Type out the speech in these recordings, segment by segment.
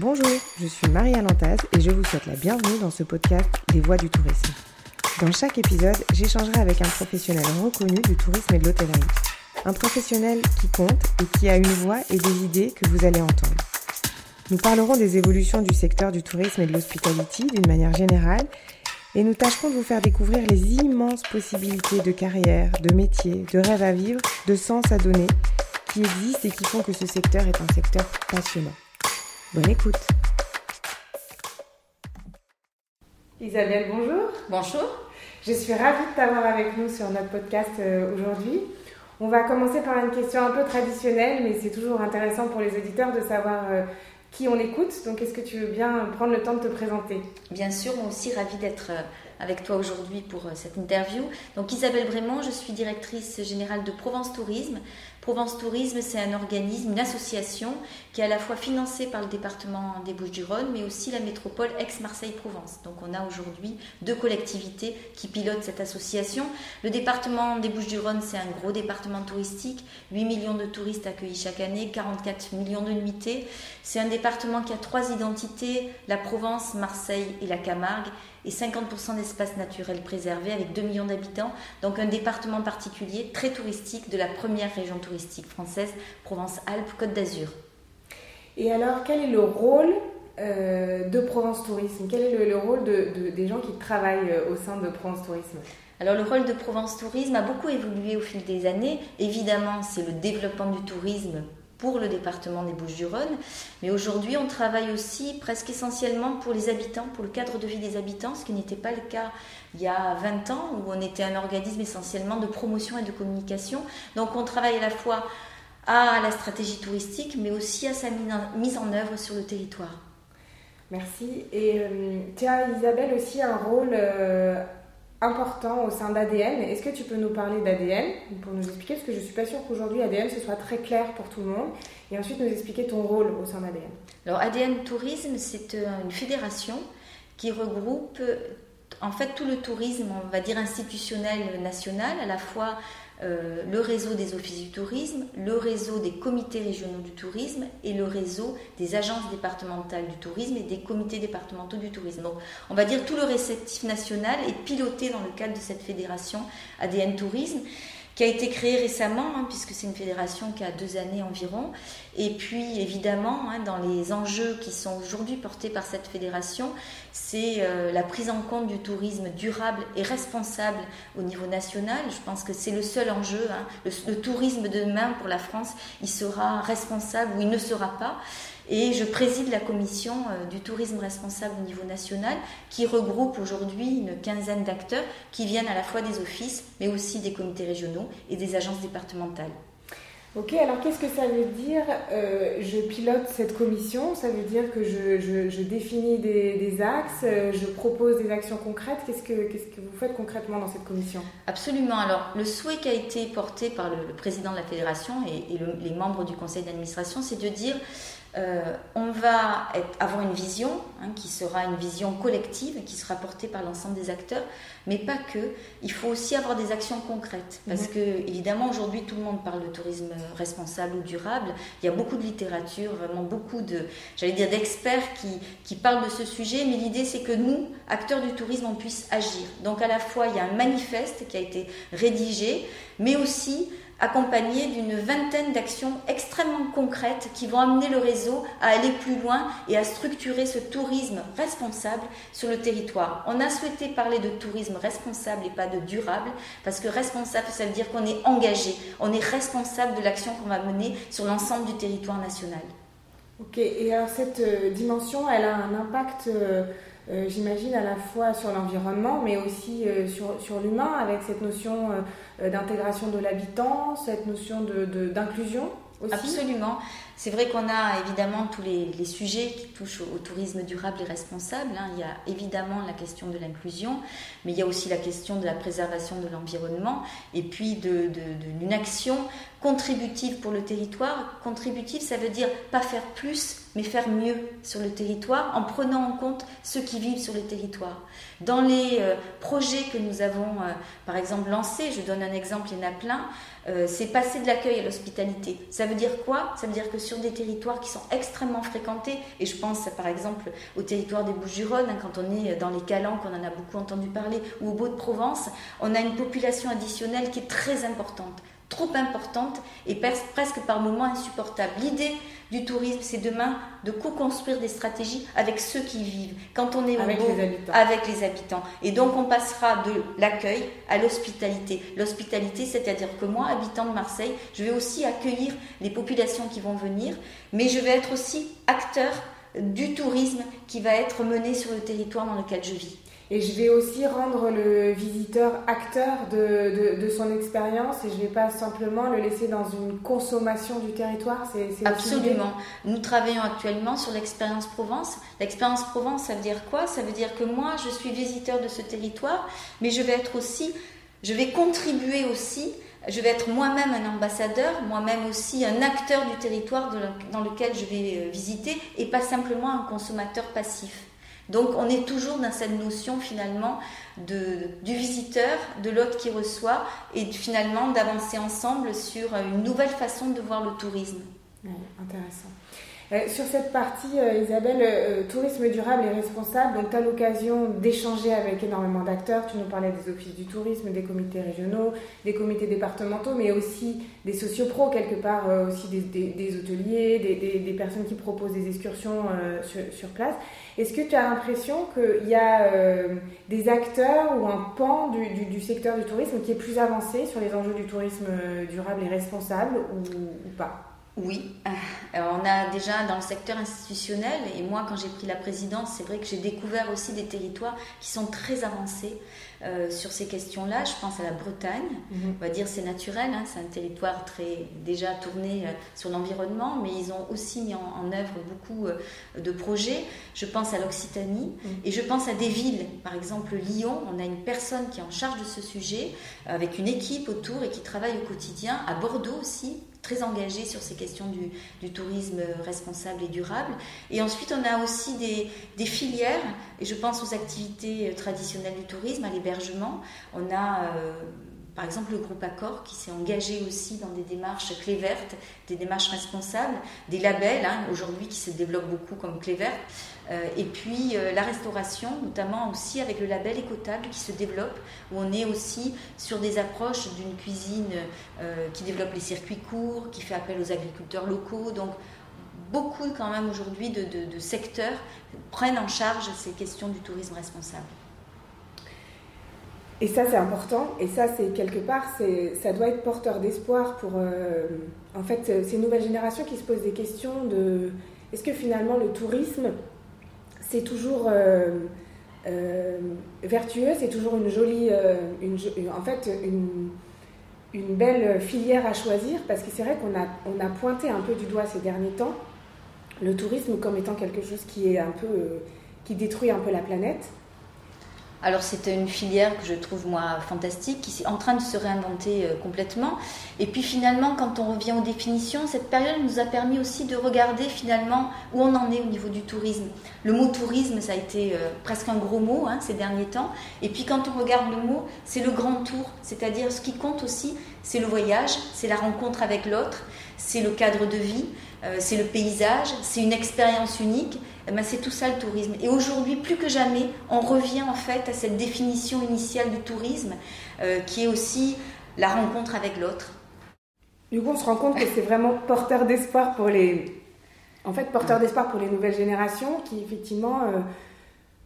Bonjour, je suis Marie Lantaz et je vous souhaite la bienvenue dans ce podcast des voix du tourisme. Dans chaque épisode, j'échangerai avec un professionnel reconnu du tourisme et de l'hôtellerie. Un professionnel qui compte et qui a une voix et des idées que vous allez entendre. Nous parlerons des évolutions du secteur du tourisme et de l'hospitality d'une manière générale et nous tâcherons de vous faire découvrir les immenses possibilités de carrière, de métier, de rêve à vivre, de sens à donner qui existent et qui font que ce secteur est un secteur passionnant. Bonne écoute. Isabelle, bonjour. Bonjour. Je suis ravie de t'avoir avec nous sur notre podcast euh, aujourd'hui. On va commencer par une question un peu traditionnelle, mais c'est toujours intéressant pour les auditeurs de savoir euh, qui on écoute. Donc, est-ce que tu veux bien prendre le temps de te présenter? Bien sûr, moi aussi ravie d'être euh, avec toi aujourd'hui pour cette interview. Donc, Isabelle Brémond, je suis directrice générale de Provence Tourisme. Provence Tourisme, c'est un organisme, une association qui est à la fois financée par le département des Bouches-du-Rhône, mais aussi la métropole Aix-Marseille-Provence. Donc on a aujourd'hui deux collectivités qui pilotent cette association. Le département des Bouches-du-Rhône, c'est un gros département touristique, 8 millions de touristes accueillis chaque année, 44 millions de nuitées. C'est un département qui a trois identités, la Provence, Marseille et la Camargue et 50% d'espaces naturels préservés avec 2 millions d'habitants. Donc un département particulier très touristique de la première région touristique française, Provence-Alpes-Côte d'Azur. Et alors, quel est le rôle euh, de Provence Tourisme? Quel est le, rôle de, des gens qui travaillent euh, au sein de Provence Tourisme? Alors le rôle de Provence Tourisme a beaucoup évolué au fil des années. Évidemment, c'est le développement du tourisme pour le département des Bouches-du-Rhône. Mais aujourd'hui, on travaille aussi presque essentiellement pour les habitants, pour le cadre de vie des habitants, ce qui n'était pas le cas il y a 20 ans, où on était un organisme essentiellement de promotion et de communication. Donc on travaille à la fois à la stratégie touristique, mais aussi à sa mise en œuvre sur le territoire. Merci. Et euh, tu as, Isabelle, aussi un rôle euh, important au sein d'ADN. Est-ce que tu peux nous parler d'ADN pour nous expliquer? Parce que je ne suis pas sûre qu'aujourd'hui ADN ce soit très clair pour tout le monde. Et ensuite nous expliquer ton rôle au sein d'ADN. Alors ADN Tourisme, c'est euh, une fédération qui regroupe en fait tout le tourisme, on va dire institutionnel national, à la fois euh, le réseau des offices du tourisme, le réseau des comités régionaux du tourisme et le réseau des agences départementales du tourisme et des comités départementaux du tourisme. Donc, on va dire tout le réceptif national est piloté dans le cadre de cette fédération ADN Tourisme qui a été créée récemment, hein, puisque c'est une fédération qui a deux années environ. Et puis, évidemment, hein, dans les enjeux qui sont aujourd'hui portés par cette fédération, c'est euh, la prise en compte du tourisme durable et responsable au niveau national. Je pense que c'est le seul enjeu. Hein. Le, tourisme de demain pour la France, il sera responsable ou il ne sera pas. Et je préside la commission euh, du tourisme responsable au niveau national qui regroupe aujourd'hui une quinzaine d'acteurs qui viennent à la fois des offices, mais aussi des comités régionaux et des agences départementales. Ok, alors qu'est-ce que ça veut dire euh, Je pilote cette commission, ça veut dire que je, définis des, axes, euh, je propose des actions concrètes. Qu'est-ce que, qu'est-ce que vous faites concrètement dans cette commission? Absolument. Alors, le souhait qui a été porté par le, président de la fédération et, les membres du conseil d'administration, c'est de dire euh, on va avoir une vision hein, qui sera une vision collective, qui sera portée par l'ensemble des acteurs, mais pas que. Il faut aussi avoir des actions concrètes, parce mhm. que évidemment aujourd'hui tout le monde parle de tourisme responsable ou durable. Il y a beaucoup de littérature, vraiment beaucoup de, j'allais dire d'experts qui, qui parlent de ce sujet, mais l'idée c'est que nous, acteurs du tourisme, on puisse agir. Donc à la fois il y a un manifeste qui a été rédigé, mais aussi accompagné d'une vingtaine d'actions extrêmement concrètes qui vont amener le réseau à aller plus loin et à structurer ce tourisme responsable sur le territoire. On a souhaité parler de tourisme responsable et pas de durable, parce que responsable, ça veut dire qu'on est engagé, on est responsable de l'action qu'on va mener sur l'ensemble du territoire national. Ok, et alors cette euh, dimension, elle a un impact... Euh, euh, j'imagine, à la fois sur l'environnement, mais aussi euh, sur, sur l'humain, avec cette notion euh, d'intégration de l'habitant, cette notion d'inclusion de, aussi. Absolument. C'est vrai qu'on a évidemment tous les, sujets qui touchent au, tourisme durable et responsable. Hein. Il y a évidemment la question de l'inclusion, mais il y a aussi la question de la préservation de l'environnement et puis d'une de, action contributive pour le territoire. Contributive, ça veut dire pas faire plus, mais faire mieux sur le territoire en prenant en compte ceux qui vivent sur le territoire. Dans les euh, projets que nous avons, euh, par exemple, lancés, je donne un exemple, il y en a plein, euh, c'est passer de l'accueil à l'hospitalité. Ça veut dire quoi? Ça veut dire que des territoires qui sont extrêmement fréquentés, et je pense par exemple au territoire des Bouches-du-Rhône, quand on est dans les Calanques, on en a beaucoup entendu parler, ou au Beau-de-Provence, on a une population additionnelle qui est très importante trop importante et presque par moments insupportable. L'idée du tourisme, c'est demain de co-construire des stratégies avec ceux qui vivent. Quand on est avec, les habitants. avec les habitants. Et donc on passera de l'accueil à l'hospitalité. L'hospitalité, c'est-à-dire que moi, habitant de Marseille, je vais aussi accueillir les populations qui vont venir, mais je vais être aussi acteur du tourisme qui va être mené sur le territoire dans lequel je vis. Et je vais aussi rendre le visiteur acteur de, de, son expérience et je ne vais pas simplement le laisser dans une consommation du territoire. C'est, Absolument. Nous travaillons actuellement sur l'expérience Provence. L'expérience Provence, ça veut dire quoi? Ça veut dire que moi, je suis visiteur de ce territoire, mais je vais être aussi, je vais contribuer aussi je vais être moi-même un ambassadeur, moi-même aussi un acteur du territoire dans lequel je vais euh, visiter et pas simplement un consommateur passif. Donc on est toujours dans cette notion finalement du visiteur, de l'autre qui reçoit, et finalement d'avancer ensemble sur une nouvelle façon de voir le tourisme. Intéressant. Euh, sur cette partie, euh, Isabelle, euh, tourisme durable et responsable, donc tu as l'occasion d'échanger avec énormément d'acteurs. Tu nous parlais des offices du tourisme, des comités régionaux, des comités départementaux, mais aussi des sociopros, quelque part, aussi des, hôteliers, des, personnes qui proposent des excursions sur, place. Est-ce que tu as l'impression qu'il y a des acteurs ou un pan du, secteur du tourisme qui est plus avancé sur les enjeux du tourisme durable et responsable ou pas? Oui, euh, on a déjà dans le secteur institutionnel, et moi quand j'ai pris la présidence, c'est vrai que j'ai découvert aussi des territoires qui sont très avancés euh, sur ces questions-là. Je pense à la Bretagne, mhm. on va dire c'est naturel, hein, c'est un territoire très déjà tourné euh, sur l'environnement, mais ils ont aussi mis en, œuvre beaucoup de projets. Je pense à l'Occitanie mhm. et je pense à des villes, par exemple Lyon, on a une personne qui est en charge de ce sujet, avec une équipe autour et qui travaille au quotidien. À Bordeaux aussi, très engagé sur ces questions du, tourisme responsable et durable. Et ensuite, on a aussi des, filières, et je pense aux activités traditionnelles du tourisme, à l'hébergement. On a... Euh, par exemple, le groupe Accor qui s'est engagé aussi dans des démarches clés vertes, des démarches responsables, des labels hein, aujourd'hui qui se développent beaucoup comme clés vertes, euh, et puis euh, la restauration, notamment aussi avec le label écotable qui se développe, où on est aussi sur des approches d'une cuisine euh, qui développe les circuits courts, qui fait appel aux agriculteurs locaux. Donc beaucoup quand même aujourd'hui de, secteurs prennent en charge ces questions du tourisme responsable. Et ça, c'est important. Et ça, c'est quelque part, ça doit être porteur d'espoir pour, euh, en fait, ces nouvelles générations qui se posent des questions de est-ce que finalement le tourisme, c'est toujours euh, euh, vertueux, c'est toujours une jolie, une, en fait, une, belle filière à choisir parce que c'est vrai qu'on a, a pointé un peu du doigt ces derniers temps le tourisme comme étant quelque chose qui est un peu, qui détruit un peu la planète. Alors c'est une filière que je trouve moi fantastique, qui est en train de se réinventer euh, complètement. Et puis finalement, quand on revient aux définitions, cette période nous a permis aussi de regarder finalement où on en est au niveau du tourisme. Le mot tourisme, ça a été euh, presque un gros mot hein, ces derniers temps. Et puis quand on regarde le mot, c'est le grand tour, c'est-à-dire ce qui compte aussi, c'est le voyage, c'est la rencontre avec l'autre, c'est le cadre de vie, euh, c'est le paysage, c'est une expérience unique. Eh ben, c'est tout ça le tourisme. Et aujourd'hui, plus que jamais, on revient en fait à cette définition initiale du tourisme, euh, qui est aussi la rencontre avec l'autre. Du coup, on se rend compte que c'est vraiment porteur d'espoir pour les, en fait, porteur d'espoir pour les nouvelles générations, qui effectivement, euh,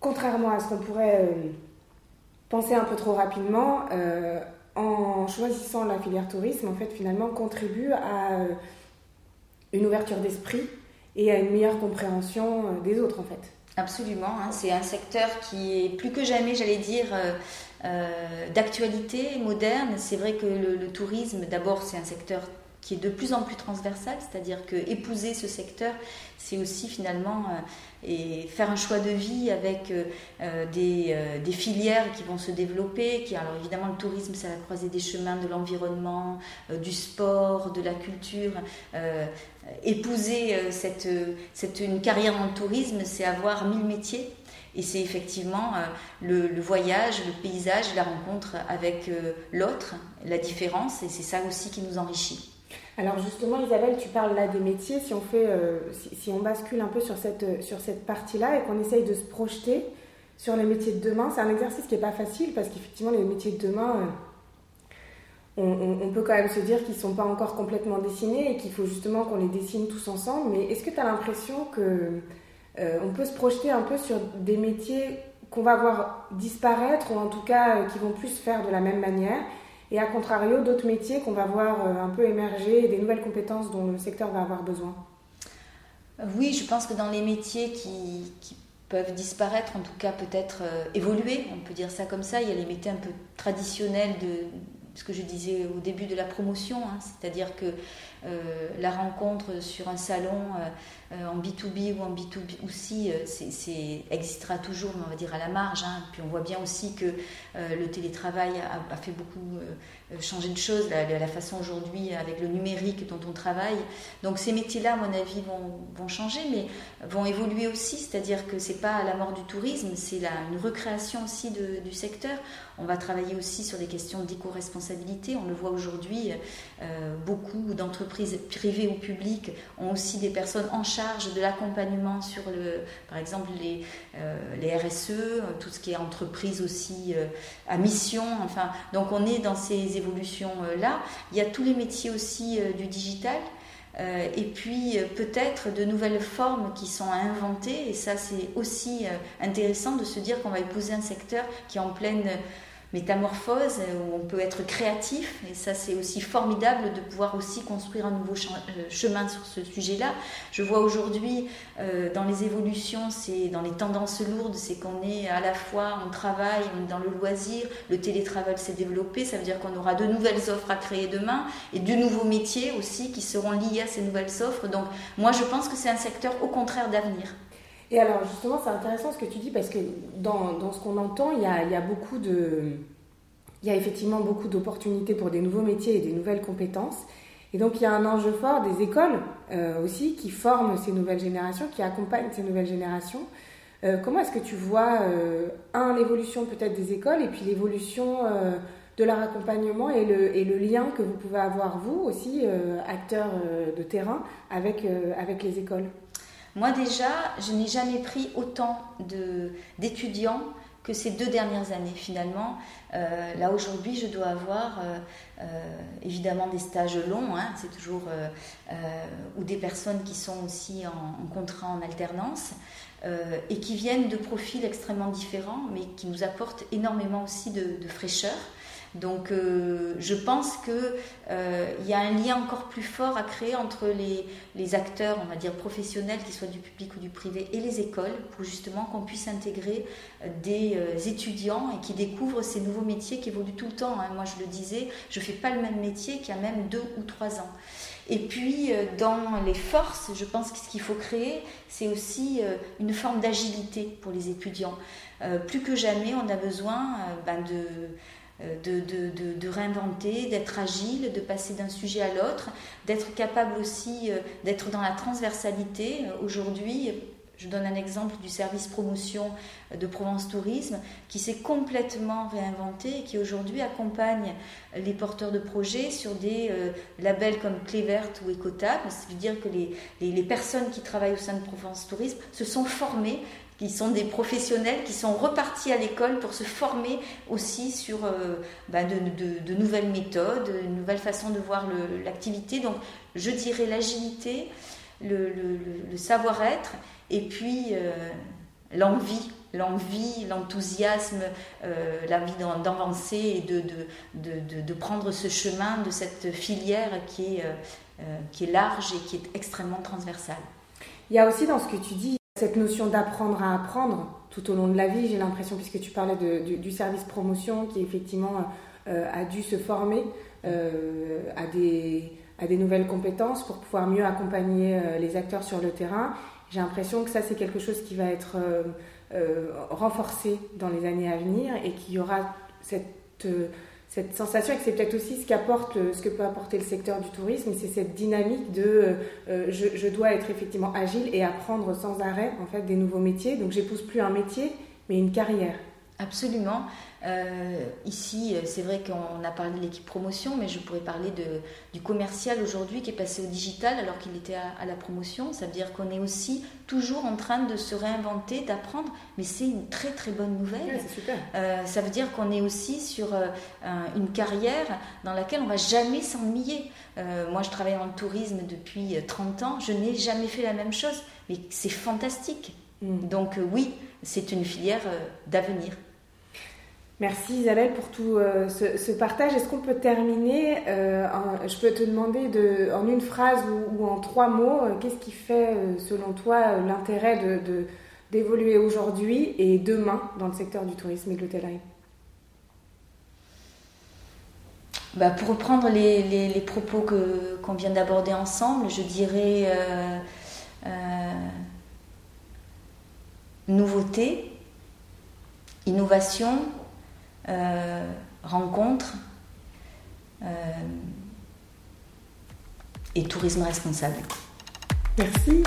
contrairement à ce qu'on pourrait euh, penser un peu trop rapidement, en choisissant la filière tourisme, en fait, finalement, contribue à une ouverture d'esprit et à une meilleure compréhension euh, des autres en fait. Absolument, hein. c'est un secteur qui est plus que jamais, j'allais dire, euh, euh, d'actualité moderne. C'est vrai que le, tourisme, d'abord, c'est un secteur qui est de plus en plus transversal, c'est-à-dire que épouser ce secteur, c'est aussi finalement et faire un choix de vie avec des, filières qui vont se développer. Qui, alors évidemment, le tourisme, c'est la croisée des chemins de l'environnement, du sport, de la culture. Épouser cette, cette, une carrière le tourisme, c'est avoir mille métiers. Et c'est effectivement euh, le, voyage, le paysage, la rencontre avec euh, l'autre, la différence, et c'est ça aussi qui nous enrichit. Alors justement, Isabelle, tu parles là des métiers. Si on fait, euh, si, on bascule un peu sur cette sur cette partie-là et qu'on essaye de se projeter sur les métiers de demain, c'est un exercice qui n'est pas facile parce qu'effectivement, les métiers de demain, on, peut quand même se dire qu'ils ne sont pas encore complètement dessinés et qu'il faut justement qu'on les dessine tous ensemble. Mais est-ce que tu as l'impression que euh, on peut se projeter un peu sur des métiers qu'on va voir disparaître ou en tout cas euh, qui vont plus se faire de la même manière. Et à contrario, d'autres métiers qu'on va voir euh, un peu émerger et des nouvelles compétences dont le secteur va avoir besoin? Oui, je pense que dans les métiers qui, peuvent disparaître, en tout cas peut-être évoluer, on peut dire ça comme ça, il y a les métiers un peu traditionnels de ce que je disais au début de la promotion, hein, c'est-à-dire que la rencontre sur un salon euh, en B2B ou en B2B aussi, euh, existera toujours, mais on va dire à la marge. Hein. Puis on voit bien aussi que euh, le télétravail a, fait beaucoup changer de choses, la, façon aujourd'hui avec le numérique dont on travaille. Donc ces métiers-là, à mon avis, vont, vont changer, mais vont évoluer aussi. C'est-à-dire que c'est pas la mort du tourisme, c'est une recréation aussi du secteur. On va travailler aussi sur des questions d'éco-responsabilité. On le voit aujourd'hui, beaucoup d'entreprises privées ou publiques ont aussi des personnes en charge de l'accompagnement sur, le, par exemple, les, euh, les RSE, tout ce qui est entreprise aussi euh, à mission. Enfin, donc on est dans ces évolutions-là. Il y a tous les métiers aussi euh, du digital. et puis peut-être de nouvelles formes qui sont à inventer. Et ça, c'est aussi intéressant de se dire qu'on va épouser un secteur qui est en pleine métamorphose, où on peut être créatif, et ça c'est aussi formidable de pouvoir aussi construire un nouveau euh, chemin sur ce sujet-là. Je vois aujourd'hui euh, dans les évolutions, c'est dans les tendances lourdes, c'est qu'on est à la fois, on travaille, on est dans le loisir, le télétravail s'est développé, ça veut dire qu'on aura de nouvelles offres à créer demain, et de nouveaux métiers aussi qui seront liés à ces nouvelles offres. Donc moi je pense que c'est un secteur au contraire d'avenir. Et alors justement, c'est intéressant ce que tu dis parce que dans, dans ce qu'on entend, il y, a, y a, beaucoup de... Il y a effectivement beaucoup d'opportunités pour des nouveaux métiers et des nouvelles compétences. Et donc il y a un enjeu fort des écoles euh, aussi qui forment ces nouvelles générations, qui accompagnent ces nouvelles générations. Euh, comment est-ce que tu vois, euh, un, l'évolution peut-être des écoles et puis l'évolution de leur accompagnement et le, et le, lien que vous pouvez avoir, vous aussi, acteurs de terrain, avec, avec les écoles? Moi déjà, je n'ai jamais pris autant d'étudiants que ces deux dernières années finalement. Euh, là aujourd'hui, je dois avoir euh, euh, évidemment des stages longs, hein, c'est toujours ou des personnes qui sont aussi en, contrat en alternance et qui viennent de profils extrêmement différents, mais qui nous apportent énormément aussi de fraîcheur. Donc euh, je pense qu'il euh, y a un lien encore plus fort à créer entre les, acteurs, on va dire professionnels, qu'ils soient du public ou du privé, et les écoles, pour justement qu'on puisse intégrer euh, des étudiants et qui découvrent ces nouveaux métiers qui évoluent tout le temps. Hein. Moi je le disais, je ne fais pas le même métier qu'il y a même deux ou trois ans. Et puis, dans les forces, je pense que ce qu'il faut créer, c'est aussi une forme d'agilité pour les étudiants. plus que jamais, on a besoin ben, de euh, de, réinventer, d'être agile, de passer d'un sujet à l'autre, d'être capable aussi euh, d'être dans la transversalité. Aujourd'hui, je donne un exemple du service promotion de Provence Tourisme qui s'est complètement réinventé et qui aujourd'hui accompagne les porteurs de projets sur des euh, labels comme Clé Verte ou Écotable. C'est-à-dire que les, les, personnes qui travaillent au sein de Provence Tourisme se sont formées qui sont des professionnels qui sont repartis à l'école pour se former aussi sur euh, bah, de, nouvelles méthodes, une nouvelle façon de voir l'activité. Donc je dirais l'agilité, le, savoir-être et puis euh, l'envie, l'envie, l'enthousiasme, euh, l'envie d'avancer et de, de, prendre ce chemin de cette filière qui est, qui est large et qui est extrêmement transversale. Il y a aussi dans ce que tu dis cette notion d'apprendre à apprendre tout au long de la vie, j'ai l'impression, puisque tu parlais du, service promotion qui effectivement euh, a dû se former euh, à, des, à des nouvelles compétences pour pouvoir mieux accompagner les acteurs sur le terrain. J'ai l'impression que ça, c'est quelque chose qui va être renforcé dans les années à venir et qu'il y aura cette cette sensation et c'est peut-être aussi ce qu'apporte, ce que peut apporter le secteur du tourisme, c'est cette dynamique de euh, je, dois être effectivement agile et apprendre sans arrêt en fait des nouveaux métiers. Donc j'épouse plus un métier, mais une carrière. Absolument. Euh, ici, euh, c'est vrai qu'on a parlé de l'équipe promotion, mais je pourrais parler de, du commercial aujourd'hui qui est passé au digital alors qu'il était à, la promotion. Ça veut dire qu'on est aussi toujours en train de se réinventer, d'apprendre, mais c'est une très très bonne nouvelle. Euh, ça veut dire qu'on est aussi sur une carrière dans laquelle on va jamais s'ennuyer. moi, je travaille en tourisme depuis 30 ans, je n'ai jamais fait la même chose, mais c'est fantastique. Mm. Donc oui, c'est une filière d'avenir. Merci Isabelle pour tout euh, ce, partage. Est-ce qu'on peut terminer euh, Je peux te demander de, en une phrase ou, en trois mots, euh, qu'est-ce qui fait selon toi l'intérêt de, d'évoluer aujourd'hui et demain dans le secteur du tourisme et de l'hôtellerie? Bah, Pour reprendre les, les, propos qu'on vient d'aborder ensemble, je dirais nouveauté, innovation, euh, rencontres euh, et tourisme responsable. Merci.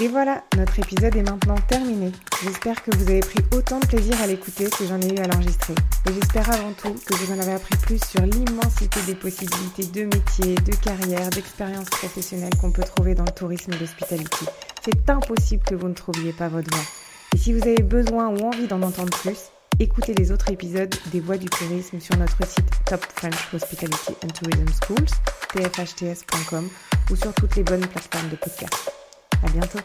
Et voilà, notre épisode est maintenant terminé. J'espère que vous avez pris autant de plaisir à l'écouter que j'en ai eu à l'enregistrer. Et j'espère avant tout que vous en avez appris plus sur l'immensité des possibilités de métiers, de carrières, d'expériences professionnelles qu'on peut trouver dans le tourisme et l'hospitalité. C'est impossible que vous ne trouviez pas votre voie. Et si vous avez besoin ou envie d'en entendre plus, écoutez les autres épisodes des Voix du tourisme sur notre site Top French Hospitality and Tourism Schools, tfhts.com ou sur toutes les bonnes plateformes de podcast. À bientôt!